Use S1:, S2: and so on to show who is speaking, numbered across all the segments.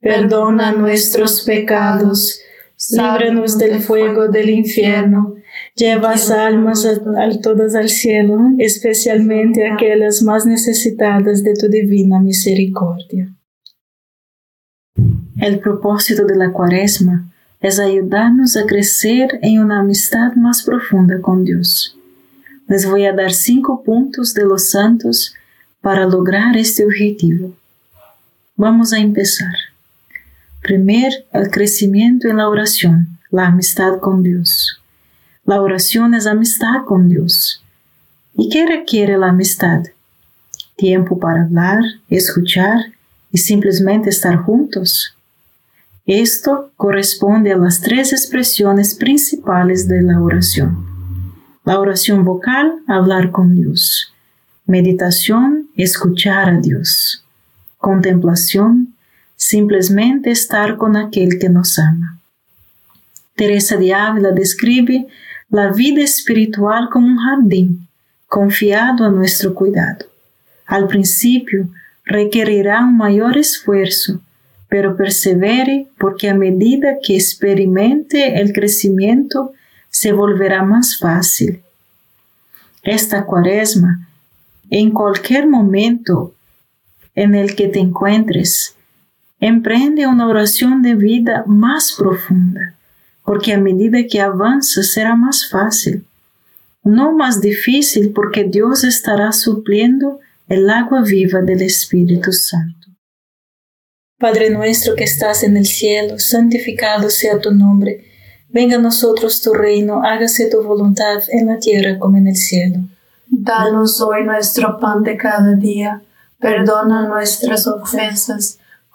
S1: perdona nuestros pecados, líbranos del fuego del infierno, lleva almas a, todas al cielo, especialmente aquellas más necesitadas de tu divina misericordia. El propósito de la cuaresma es ayudarnos a crecer en una amistad más profunda con Dios. Les voy a dar cinco puntos de los santos para lograr este objetivo. Vamos a empezar. Primer, el crecimiento en la oración, la amistad con Dios. La oración es amistad con Dios. ¿Y qué requiere la amistad? Tiempo para hablar, escuchar y simplemente estar juntos. Esto corresponde a las tres expresiones principales de la oración. La oración vocal, hablar con Dios. Meditación, escuchar a Dios. Contemplación, simplesmente estar con aquel que nos ama. Teresa de Ávila describe la vida espiritual como un jardín confiado a nuestro cuidado. Al principio requerirá un mayor esfuerzo, pero persevere porque a medida que experimente el crecimiento se volverá más fácil. Esta cuaresma, en cualquier momento en el que te encuentres, Emprende una oración de vida más profunda, porque a medida que avanza será más fácil. No más difícil porque Dios estará supliendo el agua viva del Espíritu Santo. Padre nuestro que estás en el cielo, santificado sea tu nombre. Venga a nosotros tu reino, hágase tu voluntad en la tierra como en el cielo.
S2: Danos hoy nuestro pan de cada día. Perdona nuestras ofensas,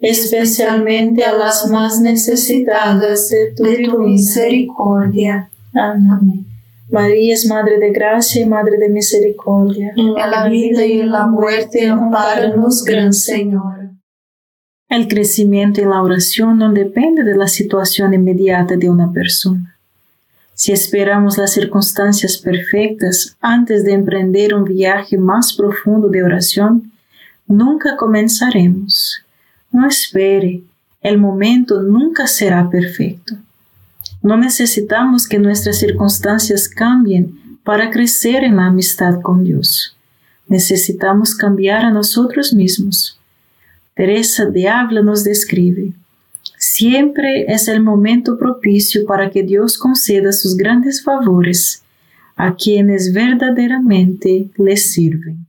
S1: especialmente a las más necesitadas de tu, misericordia. Amén. María es Madre de Gracia y Madre de Misericordia.
S2: En la vida y en la muerte, amparanos, Gran Señor.
S1: El crecimiento en la oración no depende de la situación inmediata de una persona. Si esperamos las circunstancias perfectas antes de emprender un viaje más profundo de oración, nunca comenzaremos. No espere, el momento nunca será perfecto. No necesitamos que nuestras circunstancias cambien para crecer en la amistad con Dios. Necesitamos cambiar a nosotros mismos. Teresa de Ávila nos describe, Siempre es el momento propicio para que Dios conceda sus grandes favores a quienes verdaderamente le sirven.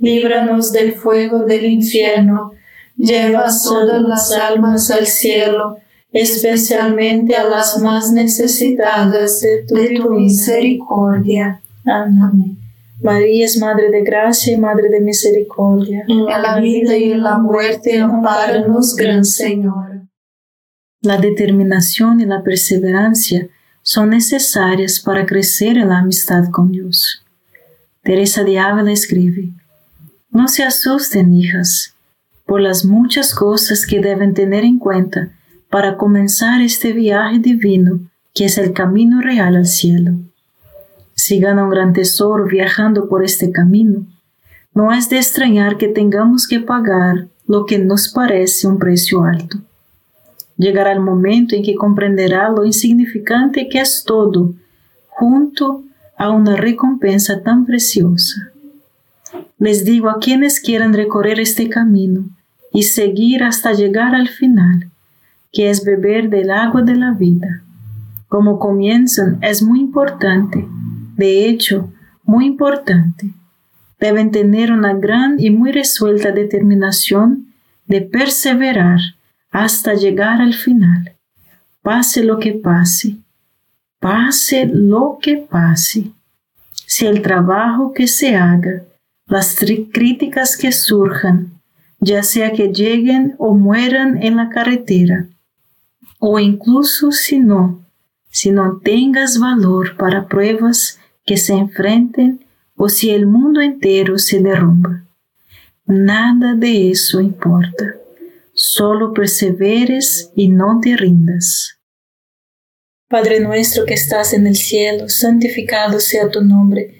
S1: líbranos del fuego del infierno, lleva todas las almas al cielo, especialmente a las más necesitadas de tu, misericordia. Amén. María es Madre de Gracia y Madre de Misericordia.
S2: En la vida y en la muerte, amparanos, Gran Señor.
S1: La determinación y la perseverancia son necesarias para crecer en la amistad con Dios. Teresa de Ávila escribe, No se asusten, hijas, por las muchas cosas que deben tener en cuenta para comenzar este viaje divino que es el camino real al cielo. Si gana un gran tesoro viajando por este camino, no es de extrañar que tengamos que pagar lo que nos parece un precio alto. Llegará el momento en que comprenderá lo insignificante que es todo junto a una recompensa tan preciosa. Les digo a quienes quieran recorrer este camino y seguir hasta llegar al final, que es beber del agua de la vida. Como comienzan es muy importante, de hecho, muy importante. Deben tener una gran y muy resuelta determinación de perseverar hasta llegar al final, pase lo que pase, pase lo que pase, si el trabajo que se haga, las críticas que surjan, ya sea que lleguen o mueran en la carretera, o incluso si no, si no tengas valor para pruebas que se enfrenten o si el mundo entero se derrumba. Nada de eso importa. Solo perseveres y no te rindas. Padre nuestro que estás en el cielo, santificado sea tu nombre.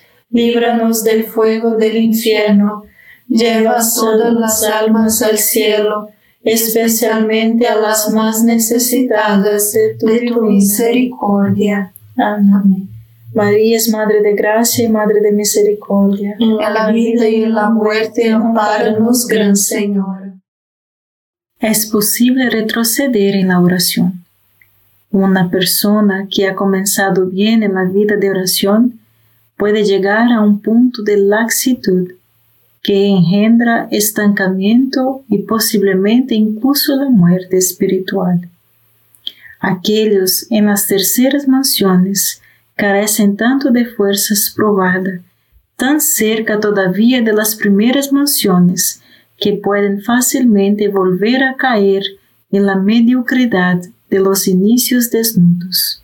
S1: líbranos del fuego del infierno, lleva todas las almas al cielo, especialmente a las más necesitadas de tu, misericordia. Amén. María es Madre de Gracia y Madre de Misericordia.
S2: En la vida y en la muerte, amparanos, Gran Señor.
S1: Es posible retroceder en la oración. Una persona que ha comenzado bien en la vida de oración puede llegar a un punto de laxitud que engendra estancamiento y posiblemente incluso la muerte espiritual. Aquellos en las terceras mansiones carecen tanto de fuerzas probadas tan cerca todavía de las primeras mansiones que pueden fácilmente volver a caer en la mediocridad de los inicios desnudos.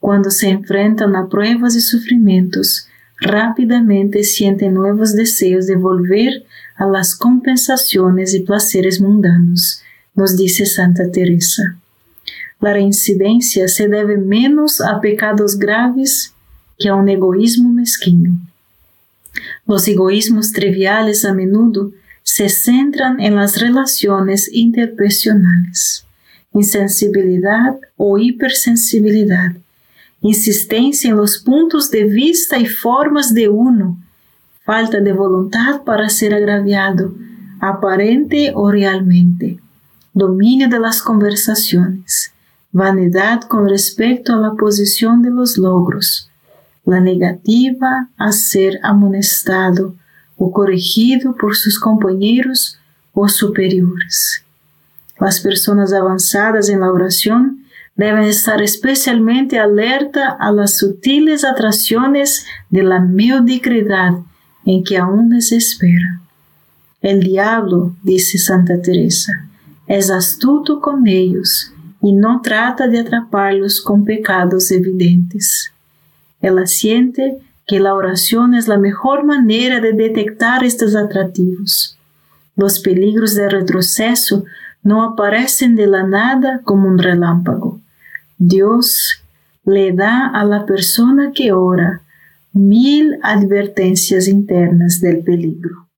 S1: Cuando se enfrentan a pruebas y sufrimientos, rápidamente sienten nuevos deseos de volver a las compensaciones y placeres mundanos, nos dice Santa Teresa. La reincidencia se debe menos a pecados graves que a un egoísmo mezquino. Los egoísmos triviales a menudo se centran en las relaciones interpersonales, insensibilidad o hipersensibilidad, insistencia en los puntos de vista y formas de uno, falta de voluntad para ser agraviado, aparente o realmente, dominio de las conversaciones, vanidad con respecto a la posición de los logros, la negativa a ser amonestado o corregido por sus compañeros o superiores. Las personas avanzadas en la oración deben estar especialmente alerta a las sutiles atracciones de la mediocridad en que aún les espera. El diablo, dice Santa Teresa, es astuto con ellos y no trata de atraparlos con pecados evidentes. Ela siente que la oración es la mejor manera de detectar estos atractivos. Los peligros de retroceso no aparecen de la nada como un relámpago. Dios le da a la persona que ora mil advertencias internas del peligro.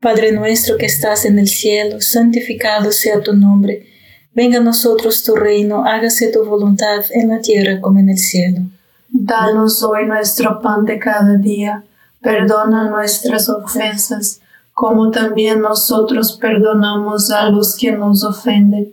S1: Padre nuestro que estás en el cielo, santificado sea tu nombre. Venga a nosotros tu reino, hágase tu voluntad en la tierra como en el cielo.
S2: Danos hoy nuestro pan de cada día. Perdona nuestras ofensas, como también nosotros perdonamos a los que nos ofenden.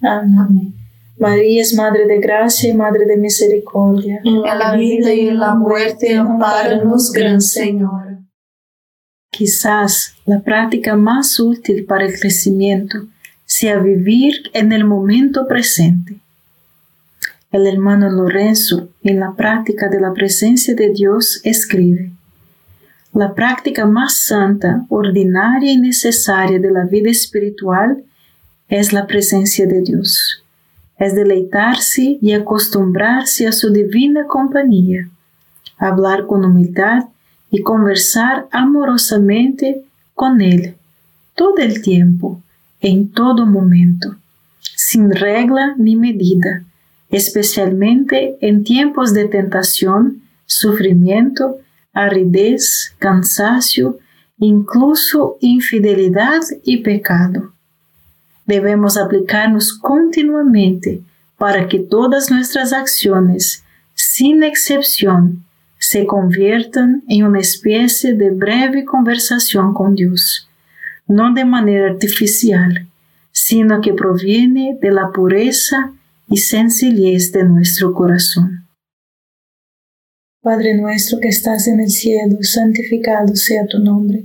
S1: Amén. María es Madre de Gracia y Madre de Misericordia.
S2: En la vida y en la muerte, amparanos, Gran Señor.
S1: Quizás la práctica más útil para el crecimiento sea vivir en el momento presente. El hermano Lorenzo, en la práctica de la presencia de Dios, escribe, La práctica más santa, ordinaria y necesaria de la vida espiritual es la presencia de Dios. Es deleitarse y acostumbrarse a su divina compañía, hablar con humildad y conversar amorosamente con Él todo el tiempo, en todo momento, sin regla ni medida especialmente en tiempos de tentación, sufrimiento, aridez, cansancio, incluso infidelidad y pecado. Debemos aplicarnos continuamente para que todas nuestras acciones, sin excepción, se conviertan en una especie de breve conversación con Dios, no de manera artificial, sino que proviene de la pureza y sencillez de nuestro corazón. Padre nuestro que estás en el cielo, santificado sea tu nombre.